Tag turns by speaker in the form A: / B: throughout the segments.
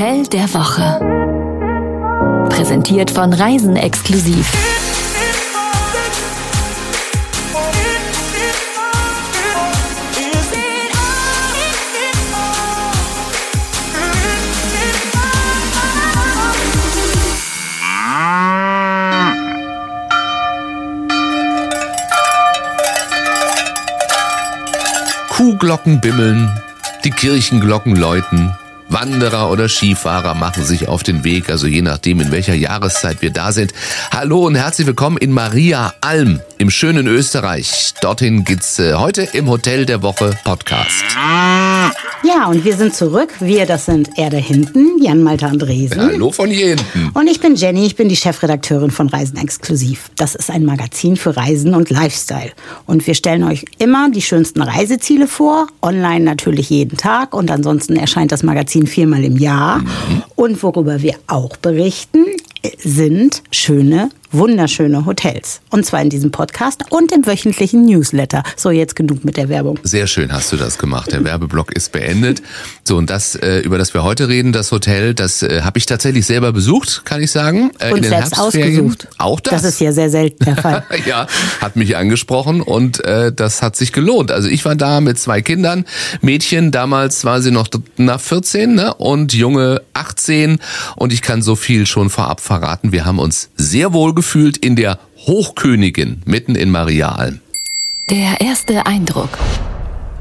A: Hotel der Woche. Präsentiert von Reisen exklusiv.
B: Kuhglocken bimmeln, die Kirchenglocken läuten, Wanderer oder Skifahrer machen sich auf den Weg, also je nachdem, in welcher Jahreszeit wir da sind. Hallo und herzlich willkommen in Maria Alm im schönen Österreich. Dorthin geht's äh, heute im Hotel der Woche Podcast.
C: Ja, und wir sind zurück. Wir, das sind er da hinten, Jan Malte Andresen.
B: Hallo von hier hinten.
C: Und ich bin Jenny, ich bin die Chefredakteurin von Reisen Exklusiv. Das ist ein Magazin für Reisen und Lifestyle. Und wir stellen euch immer die schönsten Reiseziele vor, online natürlich jeden Tag und ansonsten erscheint das Magazin viermal im Jahr. Mhm. Und worüber wir auch berichten, sind schöne wunderschöne Hotels. Und zwar in diesem Podcast und im wöchentlichen Newsletter. So, jetzt genug mit der Werbung.
B: Sehr schön hast du das gemacht. Der Werbeblock ist beendet. So, und das, äh, über das wir heute reden, das Hotel, das äh, habe ich tatsächlich selber besucht, kann ich sagen.
C: Äh, und selbst ausgesucht.
B: Auch das.
C: Das ist ja sehr selten der Fall.
B: ja, hat mich angesprochen und äh, das hat sich gelohnt. Also ich war da mit zwei Kindern. Mädchen, damals war sie noch nach 14 ne? und Junge 18. Und ich kann so viel schon vorab verraten. Wir haben uns sehr wohl gefühlt in der Hochkönigin mitten in Mariaalm.
A: Der erste Eindruck.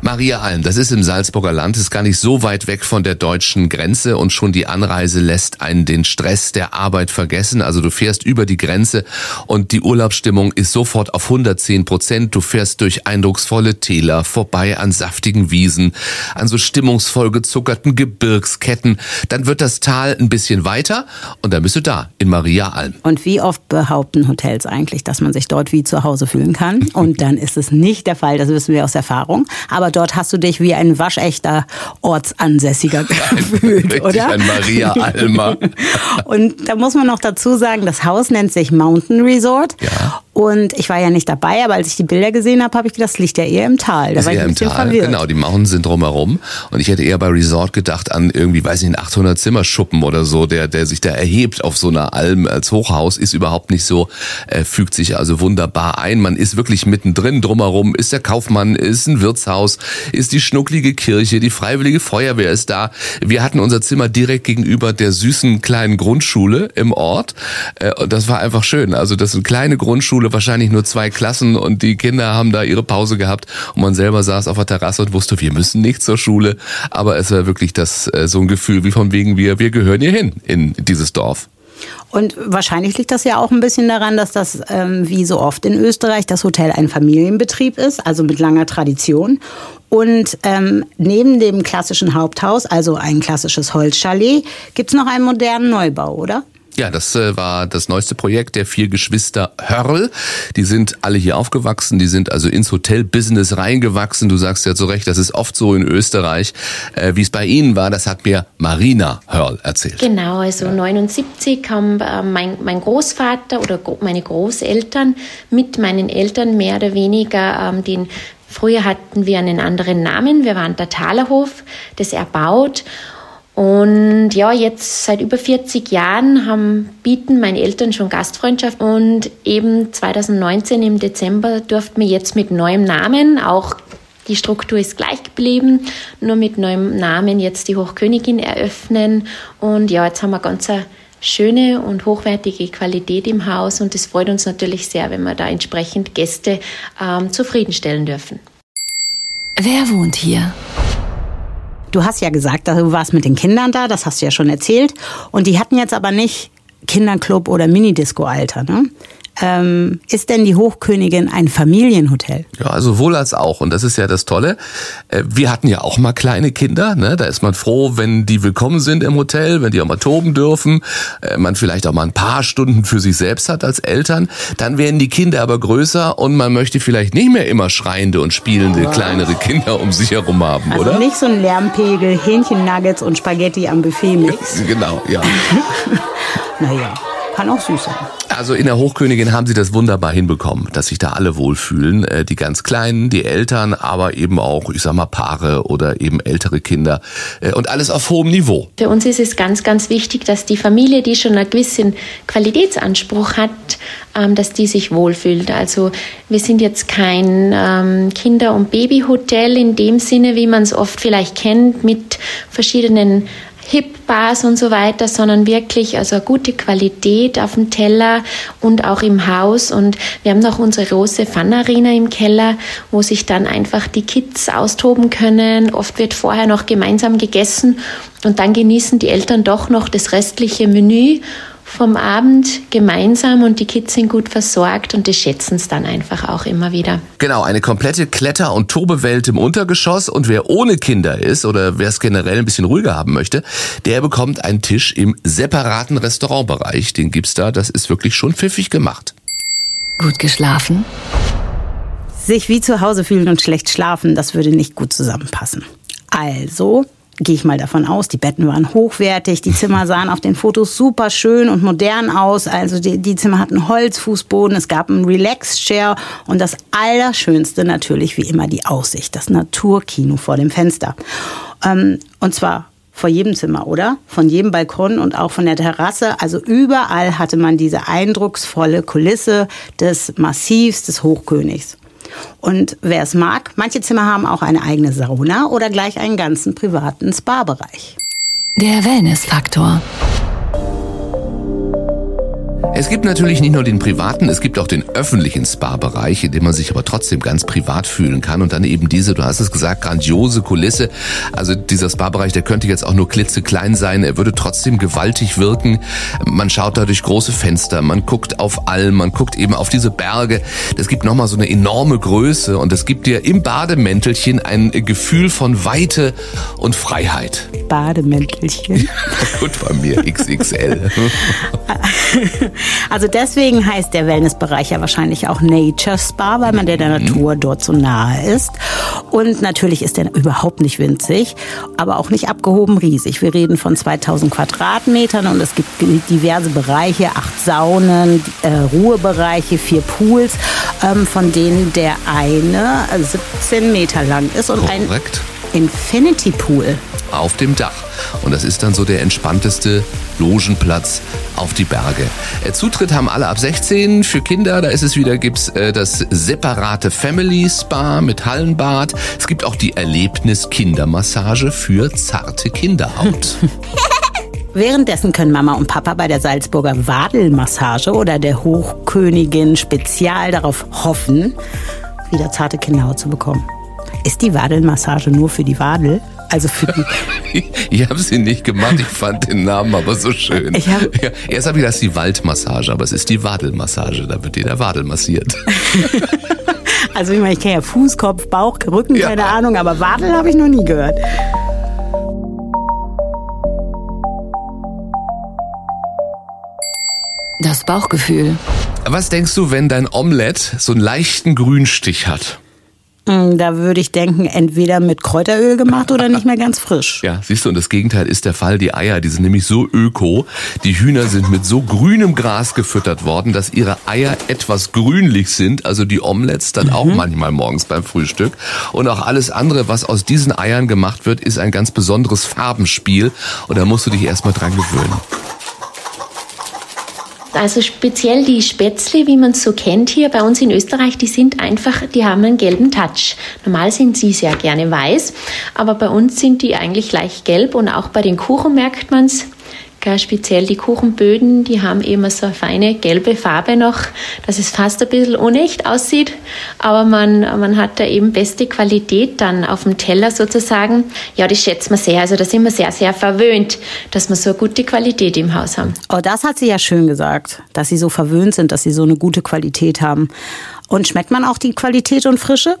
B: Maria Alm, das ist im Salzburger Land, ist gar nicht so weit weg von der deutschen Grenze und schon die Anreise lässt einen den Stress der Arbeit vergessen. Also du fährst über die Grenze und die Urlaubsstimmung ist sofort auf 110 Prozent. Du fährst durch eindrucksvolle Täler, vorbei an saftigen Wiesen, an so stimmungsvoll gezuckerten Gebirgsketten. Dann wird das Tal ein bisschen weiter und dann bist du da in Maria Alm.
C: Und wie oft behaupten Hotels eigentlich, dass man sich dort wie zu Hause fühlen kann? Und dann ist es nicht der Fall, das wissen wir aus Erfahrung. Aber aber dort hast du dich wie ein waschechter Ortsansässiger gefühlt, oder?
B: Ein Maria Alma.
C: Und da muss man noch dazu sagen, das Haus nennt sich Mountain Resort.
B: Ja.
C: Und ich war ja nicht dabei, aber als ich die Bilder gesehen habe, habe ich gedacht, das liegt ja eher im Tal. Da
B: ist
C: war ich
B: eher
C: ein
B: im Tal.
C: Verwirrt.
B: Genau, die Mauern sind drumherum. Und ich hätte eher bei Resort gedacht an irgendwie, weiß nicht, einen 800 Zimmerschuppen oder so, der, der sich da erhebt auf so einer Alm als Hochhaus, ist überhaupt nicht so, äh, fügt sich also wunderbar ein. Man ist wirklich mittendrin. Drumherum ist der Kaufmann, ist ein Wirtshaus, ist die schnucklige Kirche, die Freiwillige Feuerwehr ist da. Wir hatten unser Zimmer direkt gegenüber der süßen kleinen Grundschule im Ort. Äh, und das war einfach schön. Also das ist eine kleine Grundschule, wahrscheinlich nur zwei Klassen und die Kinder haben da ihre Pause gehabt und man selber saß auf der Terrasse und wusste, wir müssen nicht zur Schule. Aber es war wirklich das äh, so ein Gefühl wie von wegen wir, wir gehören hier hin in dieses Dorf.
C: Und wahrscheinlich liegt das ja auch ein bisschen daran, dass das, ähm, wie so oft in Österreich, das Hotel ein Familienbetrieb ist, also mit langer Tradition. Und ähm, neben dem klassischen Haupthaus, also ein klassisches Holzchalet, gibt es noch einen modernen Neubau, oder?
B: Ja, das äh, war das neueste Projekt der vier Geschwister Hörl. Die sind alle hier aufgewachsen, die sind also ins Hotel-Business reingewachsen. Du sagst ja zu Recht, das ist oft so in Österreich. Äh, Wie es bei Ihnen war, das hat mir Marina Hörl erzählt.
D: Genau, also ja. 79 haben äh, mein, mein Großvater oder meine Großeltern mit meinen Eltern mehr oder weniger ähm, den Früher hatten wir einen anderen Namen, wir waren der Talerhof, das erbaut und ja, jetzt seit über 40 Jahren haben, bieten meine Eltern schon Gastfreundschaft und eben 2019 im Dezember durften wir jetzt mit neuem Namen, auch die Struktur ist gleich geblieben, nur mit neuem Namen jetzt die Hochkönigin eröffnen. Und ja, jetzt haben wir ganz eine schöne und hochwertige Qualität im Haus und es freut uns natürlich sehr, wenn wir da entsprechend Gäste ähm, zufriedenstellen dürfen.
A: Wer wohnt hier?
C: Du hast ja gesagt, du warst mit den Kindern da, das hast du ja schon erzählt. Und die hatten jetzt aber nicht Kinderclub oder Minidisco-Alter, ne? Ähm, ist denn die Hochkönigin ein Familienhotel?
B: Ja, also wohl als auch. Und das ist ja das Tolle. Äh, wir hatten ja auch mal kleine Kinder. Ne? Da ist man froh, wenn die willkommen sind im Hotel, wenn die auch mal toben dürfen. Äh, man vielleicht auch mal ein paar Stunden für sich selbst hat als Eltern. Dann werden die Kinder aber größer und man möchte vielleicht nicht mehr immer schreiende und spielende kleinere Kinder um sich herum haben,
C: also
B: oder?
C: nicht so ein Lärmpegel, Hähnchennuggets und Spaghetti am Buffet mix.
B: genau, ja.
C: naja, kann auch süß sein.
B: Also in der Hochkönigin haben sie das wunderbar hinbekommen, dass sich da alle wohlfühlen. Äh, die ganz Kleinen, die Eltern, aber eben auch, ich sag mal, Paare oder eben ältere Kinder. Äh, und alles auf hohem Niveau.
D: Für uns ist es ganz, ganz wichtig, dass die Familie, die schon einen gewissen Qualitätsanspruch hat, ähm, dass die sich wohlfühlt. Also wir sind jetzt kein ähm, Kinder- und Babyhotel in dem Sinne, wie man es oft vielleicht kennt, mit verschiedenen Hip-Bars und so weiter, sondern wirklich also eine gute Qualität auf dem Teller und auch im Haus. Und wir haben noch unsere große Fun-Arena im Keller, wo sich dann einfach die Kids austoben können. Oft wird vorher noch gemeinsam gegessen und dann genießen die Eltern doch noch das restliche Menü vom Abend gemeinsam und die Kids sind gut versorgt und die schätzen es dann einfach auch immer wieder.
B: Genau, eine komplette Kletter- und Tobewelt im Untergeschoss und wer ohne Kinder ist oder wer es generell ein bisschen ruhiger haben möchte, der bekommt einen Tisch im separaten Restaurantbereich. Den gibt's da, das ist wirklich schon pfiffig gemacht.
A: Gut geschlafen?
C: Sich wie zu Hause fühlen und schlecht schlafen, das würde nicht gut zusammenpassen. Also gehe ich mal davon aus, die Betten waren hochwertig, die Zimmer sahen auf den Fotos super schön und modern aus. Also die, die Zimmer hatten Holzfußboden, es gab einen Relax-Chair und das Allerschönste natürlich wie immer die Aussicht, das Naturkino vor dem Fenster. Ähm, und zwar vor jedem Zimmer, oder? Von jedem Balkon und auch von der Terrasse. Also überall hatte man diese eindrucksvolle Kulisse des Massivs des Hochkönigs. Und wer es mag, manche Zimmer haben auch eine eigene Sauna oder gleich einen ganzen privaten Spa-Bereich.
A: Der Wellness-Faktor.
B: Es gibt natürlich nicht nur den privaten, es gibt auch den öffentlichen Spa-Bereich, in dem man sich aber trotzdem ganz privat fühlen kann. Und dann eben diese, du hast es gesagt, grandiose Kulisse. Also dieser Spa-Bereich, der könnte jetzt auch nur klitzeklein sein, er würde trotzdem gewaltig wirken. Man schaut da durch große Fenster, man guckt auf Alm, man guckt eben auf diese Berge. Das gibt nochmal so eine enorme Größe und es gibt dir im Bademäntelchen ein Gefühl von Weite und Freiheit.
C: Bademäntelchen.
B: Gut bei mir, XXL.
C: Also deswegen heißt der Wellnessbereich ja wahrscheinlich auch Nature Spa, weil man der, der Natur dort so nahe ist. Und natürlich ist der überhaupt nicht winzig, aber auch nicht abgehoben riesig. Wir reden von 2000 Quadratmetern und es gibt diverse Bereiche, acht Saunen, äh, Ruhebereiche, vier Pools, ähm, von denen der eine 17 Meter lang ist und
B: Korrekt.
C: ein Infinity Pool.
B: Auf dem Dach. Und das ist dann so der entspannteste Logenplatz auf die Berge. Äh, Zutritt haben alle ab 16. Für Kinder, da ist es wieder, gibt's äh, das separate Family Spa mit Hallenbad. Es gibt auch die Erlebnis-Kindermassage für zarte Kinderhaut.
C: Währenddessen können Mama und Papa bei der Salzburger Wadelmassage oder der Hochkönigin Spezial darauf hoffen, wieder zarte Kinderhaut zu bekommen. Ist die Wadelmassage nur für die Wadel? Also für die.
B: ich habe sie nicht gemacht, ich fand den Namen aber so schön.
C: Ich hab-
B: ja, erst habe ich das die Waldmassage, aber es ist die Wadelmassage, da wird dir der Wadel massiert.
C: Also ich meine, ich kenne ja Fuß, Kopf, Bauch, Rücken,
B: Ja.
C: keine Ahnung, aber Wadel habe ich noch nie gehört.
A: Das Bauchgefühl.
B: Was denkst du, wenn dein Omelett so einen leichten Grünstich hat?
C: Hm, Da würde ich denken, entweder mit Kräuteröl gemacht oder nicht mehr ganz frisch.
B: Ja, siehst du, und das Gegenteil ist der Fall. Die Eier, die sind nämlich so öko. Die Hühner sind mit so grünem Gras gefüttert worden, dass ihre Eier etwas grünlich sind. Also die Omelettes dann auch manchmal morgens beim Frühstück. Und auch alles andere, was aus diesen Eiern gemacht wird, ist ein ganz besonderes Farbenspiel. Und da musst du dich erstmal dran gewöhnen.
D: Also speziell die Spätzle, wie man es so kennt hier bei uns in Österreich, die sind einfach, die haben einen gelben Touch. Normal sind sie sehr gerne weiß, aber bei uns sind die eigentlich leicht gelb und auch bei den Kuchen merkt man es. Speziell die Kuchenböden, die haben immer so eine feine gelbe Farbe noch, dass es fast ein bisschen unecht aussieht, aber man, man hat da eben beste Qualität dann auf dem Teller sozusagen. Ja, das schätzt man sehr. Also da sind wir sehr, sehr verwöhnt, dass wir so eine gute Qualität im Haus haben.
C: Oh, das hat sie ja schön gesagt, dass sie so verwöhnt sind, dass sie so eine gute Qualität haben. Und schmeckt man auch die Qualität und Frische?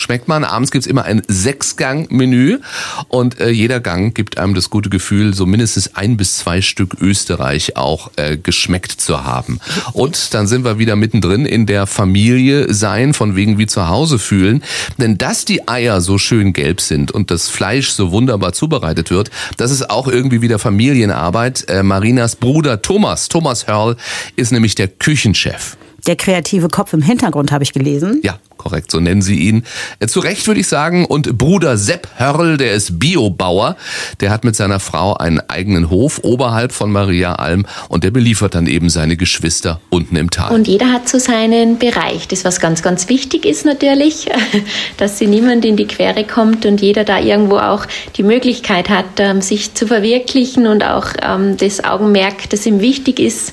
B: Schmeckt man. Abends gibt's immer ein Sechsgang-Menü und äh, jeder Gang gibt einem das gute Gefühl, so mindestens ein bis zwei Stück Österreich auch äh, geschmeckt zu haben. Und dann sind wir wieder mittendrin in der Familie sein, von wegen wie zu Hause fühlen. Denn dass die Eier so schön gelb sind und das Fleisch so wunderbar zubereitet wird, das ist auch irgendwie wieder Familienarbeit. Äh, Marinas Bruder Thomas, Thomas Hörl, ist nämlich der Küchenchef.
C: Der kreative Kopf im Hintergrund habe ich gelesen.
B: Ja, korrekt, so nennen sie ihn. Äh, zu Recht würde ich sagen. Und Bruder Sepp Hörl, der ist Biobauer. Der hat mit seiner Frau einen eigenen Hof oberhalb von Maria Alm und der beliefert dann eben seine Geschwister unten im Tal.
D: Und jeder hat so seinen Bereich. Das, was ganz, ganz wichtig ist natürlich, dass sie niemand in die Quere kommt und jeder da irgendwo auch die Möglichkeit hat, ähm, sich zu verwirklichen und auch ähm, das Augenmerk, das ihm wichtig ist,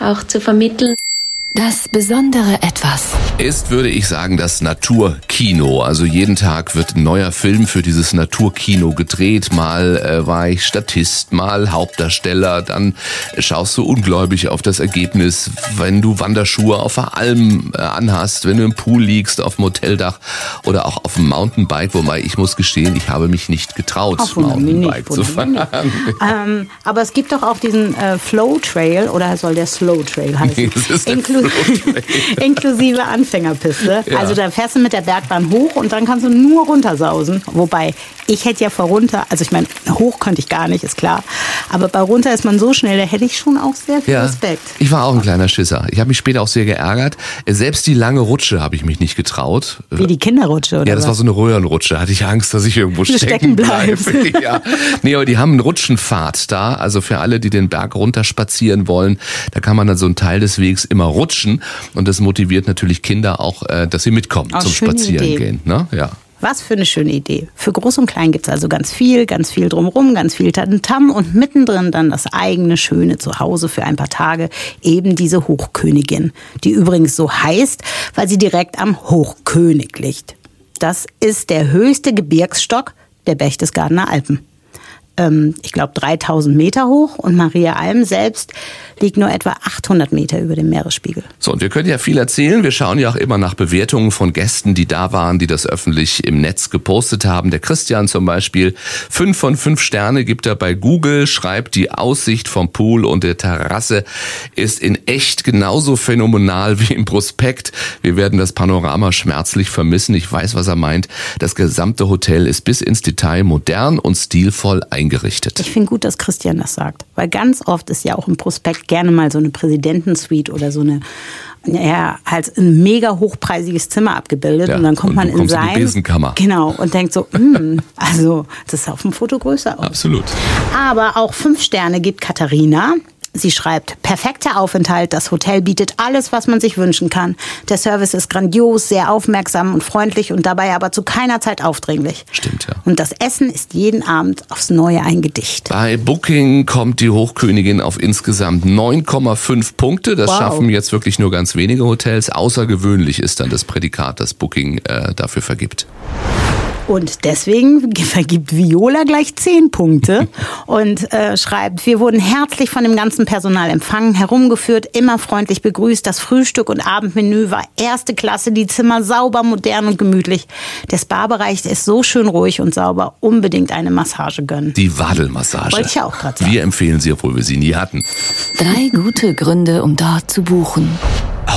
D: auch zu vermitteln.
A: Das besondere Etwas.
B: Ist, würde ich sagen, das Naturkino. Also jeden Tag wird ein neuer Film für dieses Naturkino gedreht. Mal äh, war ich Statist, mal Hauptdarsteller. Dann schaust du ungläubig auf das Ergebnis, wenn du Wanderschuhe auf der Alm äh, anhast, wenn du im Pool liegst, auf dem Hoteldach oder auch auf dem Mountainbike. Wobei ich muss gestehen, ich habe mich nicht getraut,
C: Ach,
B: Mountainbike
C: nicht,
B: zu fahren.
C: Ähm, aber es gibt doch auch diesen äh, Flow Trail oder soll der Slow Trail heißen? Inklusive Anfängerpiste.
B: Ja.
C: Also da fährst du mit der Bergbahn hoch und dann kannst du nur runtersausen. Wobei ich hätte ja vor runter, also ich meine, hoch könnte ich gar nicht, ist klar. Aber bei runter ist man so schnell, da hätte ich schon auch sehr viel Respekt.
B: Ich war auch ein kleiner Schisser. Ich habe mich später auch sehr geärgert. Selbst die lange Rutsche habe ich mich nicht getraut.
C: Wie die Kinderrutsche oder
B: Ja, das
C: was?
B: war so eine Röhrenrutsche. Hatte ich Angst, dass ich irgendwo stecken,
C: stecken
B: bleibe. ja. Nee, aber die haben einen Rutschenpfad da. Also für alle, die den Berg runter spazieren wollen, da kann man dann so einen Teil des Wegs immer rutschen. Und das motiviert natürlich Kinder auch, äh, dass sie mitkommen
C: Oh,
B: zum
C: schöne
B: Spazieren
C: Idee.
B: gehen. Ne? Ja.
C: Was für eine schöne Idee. Für Groß und Klein gibt's also ganz viel, ganz viel drumrum, ganz viel Tatentam und mittendrin dann das eigene schöne Zuhause für ein paar Tage, eben diese Hochkönigin, die übrigens so heißt, weil sie direkt am Hochkönig liegt. Das ist der höchste Gebirgsstock der Berchtesgadener Alpen. Ähm, ich glaube 3000 Meter hoch und Maria Alm selbst liegt nur etwa 800 Meter über dem Meeresspiegel.
B: So, und wir können ja viel erzählen. Wir schauen ja auch immer nach Bewertungen von Gästen, die da waren, die das öffentlich im Netz gepostet haben. Der Christian zum Beispiel, fünf von fünf Sterne gibt er bei Google, schreibt, die Aussicht vom Pool und der Terrasse ist in echt genauso phänomenal wie im Prospekt. Wir werden das Panorama schmerzlich vermissen. Ich weiß, was er meint. Das gesamte Hotel ist bis ins Detail modern und stilvoll eingerichtet.
C: Ich finde gut, dass Christian das sagt, weil ganz oft ist ja auch im Prospekt gerne mal so eine Präsidentensuite oder so eine ja, halt ein mega hochpreisiges Zimmer abgebildet
B: Ja,
C: und dann kommt
B: und
C: man in
B: kommst in die
C: sein
B: Besenkammer.
C: genau und denkt so, hm, also das ist auf dem Foto größer aus.
B: Absolut.
C: Aber auch fünf Sterne gibt Katharina. Sie schreibt, perfekter Aufenthalt, das Hotel bietet alles, was man sich wünschen kann. Der Service ist grandios, sehr aufmerksam und freundlich und dabei aber zu keiner Zeit aufdringlich.
B: Stimmt, ja.
C: Und das Essen ist jeden Abend aufs Neue ein Gedicht.
B: Bei Booking kommt die Hochkönigin auf insgesamt 9,5 Punkte. Das
C: Wow.
B: schaffen jetzt wirklich nur ganz wenige Hotels. Außergewöhnlich ist dann das Prädikat, das Booking äh, dafür vergibt.
C: Und deswegen vergibt Viola gleich zehn Punkte und äh, schreibt, wir wurden herzlich von dem ganzen Personal empfangen, herumgeführt, immer freundlich begrüßt. Das Frühstück und Abendmenü war erste Klasse, die Zimmer sauber, modern und gemütlich. Der Spa-Bereich ist so schön ruhig und sauber. Unbedingt eine Massage gönnen.
B: Die Wadelmassage.
C: Wollte ich ja auch gerade sagen.
B: Wir empfehlen sie, obwohl wir sie nie hatten.
A: Drei gute Gründe, um dort zu buchen.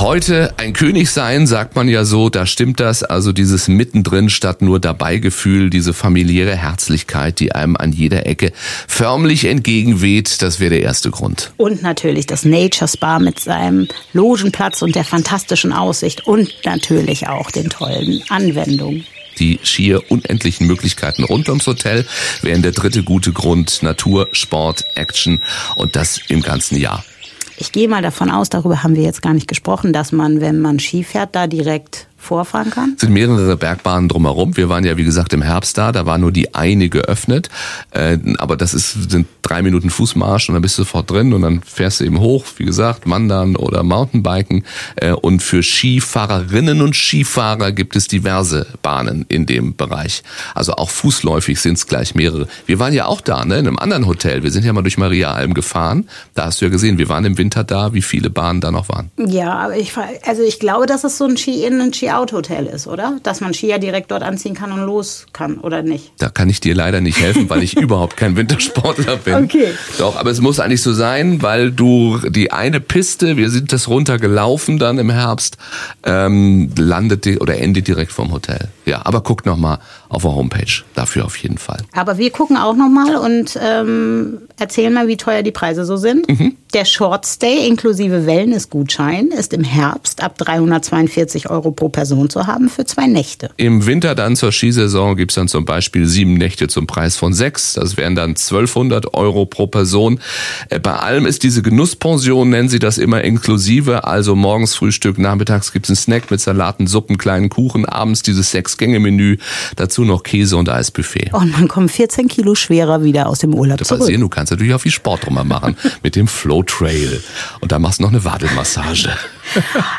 B: Heute ein König sein, sagt man ja so, da stimmt das. Also dieses mittendrin statt nur dabei Gefühl, diese familiäre Herzlichkeit, die einem an jeder Ecke förmlich entgegenweht, das wäre der erste Grund.
C: Und natürlich das Nature Spa mit seinem Logenplatz und der fantastischen Aussicht und natürlich auch den tollen Anwendungen.
B: Die schier unendlichen Möglichkeiten rund ums Hotel wären der dritte gute Grund. Natur, Sport, Action und das im ganzen Jahr.
C: Ich gehe mal davon aus, darüber haben wir jetzt gar nicht gesprochen, dass man, wenn man Ski fährt, da direkt vorfahren kann.
B: Es sind mehrere Bergbahnen drumherum. Wir waren ja, wie gesagt, im Herbst da. Da war nur die eine geöffnet. Äh, aber das ist, sind drei Minuten Fußmarsch und dann bist du sofort drin und dann fährst du eben hoch, wie gesagt, Wandern oder Mountainbiken. Äh, und für Skifahrerinnen und Skifahrer gibt es diverse Bahnen in dem Bereich. Also auch fußläufig sind es gleich mehrere. Wir waren ja auch da, ne, in einem anderen Hotel. Wir sind ja mal durch Maria Alm gefahren. Da hast du ja gesehen, wir waren im Winter da, wie viele Bahnen da noch waren.
C: Ja, aber ich, also ich glaube, dass es so ein Ski-In- und Ski-Out-Hotel ist, oder? Dass man Skier direkt dort anziehen kann und los kann, oder nicht?
B: Da kann ich dir leider nicht helfen, weil ich überhaupt kein Wintersportler bin.
C: Okay.
B: Doch, aber es muss eigentlich so sein, weil du die eine Piste, wir sind das runtergelaufen dann im Herbst, ähm, landet oder endet direkt vom Hotel. Ja, aber guckt noch mal auf der Homepage. Dafür auf jeden Fall.
C: Aber wir gucken auch nochmal und ähm, erzählen mal, wie teuer die Preise so sind. Der Short Stay inklusive Wellnessgutschein ist im Herbst ab 342 Euro pro Person zu haben für zwei Nächte.
B: Im Winter dann zur Skisaison gibt's dann zum Beispiel sieben Nächte zum Preis von sechs. Das wären dann 1200 Euro pro Person. Äh, Bei allem ist diese Genusspension, nennen sie das immer inklusive. Also morgens Frühstück, nachmittags gibt's einen Snack mit Salaten, Suppen, kleinen Kuchen, abends dieses Sechs-Gänge-Menü, dazu noch Käse und Eisbuffet.
C: Und man kommt 14 Kilo schwerer wieder aus dem Urlaub zurück.
B: du kannst natürlich auch viel Sport drüber machen mit dem Trail. Und da machst du noch eine Wadelmassage.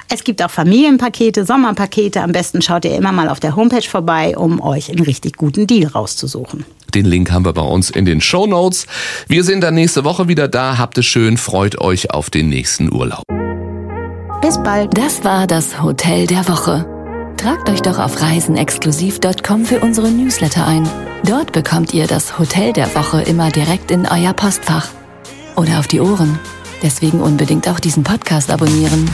C: Es gibt auch Familienpakete, Sommerpakete. Am besten schaut ihr immer mal auf der Homepage vorbei, um euch einen richtig guten Deal rauszusuchen.
B: Den Link haben wir bei uns in den Show Notes. Wir sind dann nächste Woche wieder da. Habt es schön, freut euch auf den nächsten Urlaub.
C: Bis bald.
A: Das war das Hotel der Woche. Tragt euch doch auf reisenexklusiv.com für unsere Newsletter ein. Dort bekommt ihr das Hotel der Woche immer direkt in euer Postfach. Oder auf die Ohren. Deswegen unbedingt auch diesen Podcast abonnieren.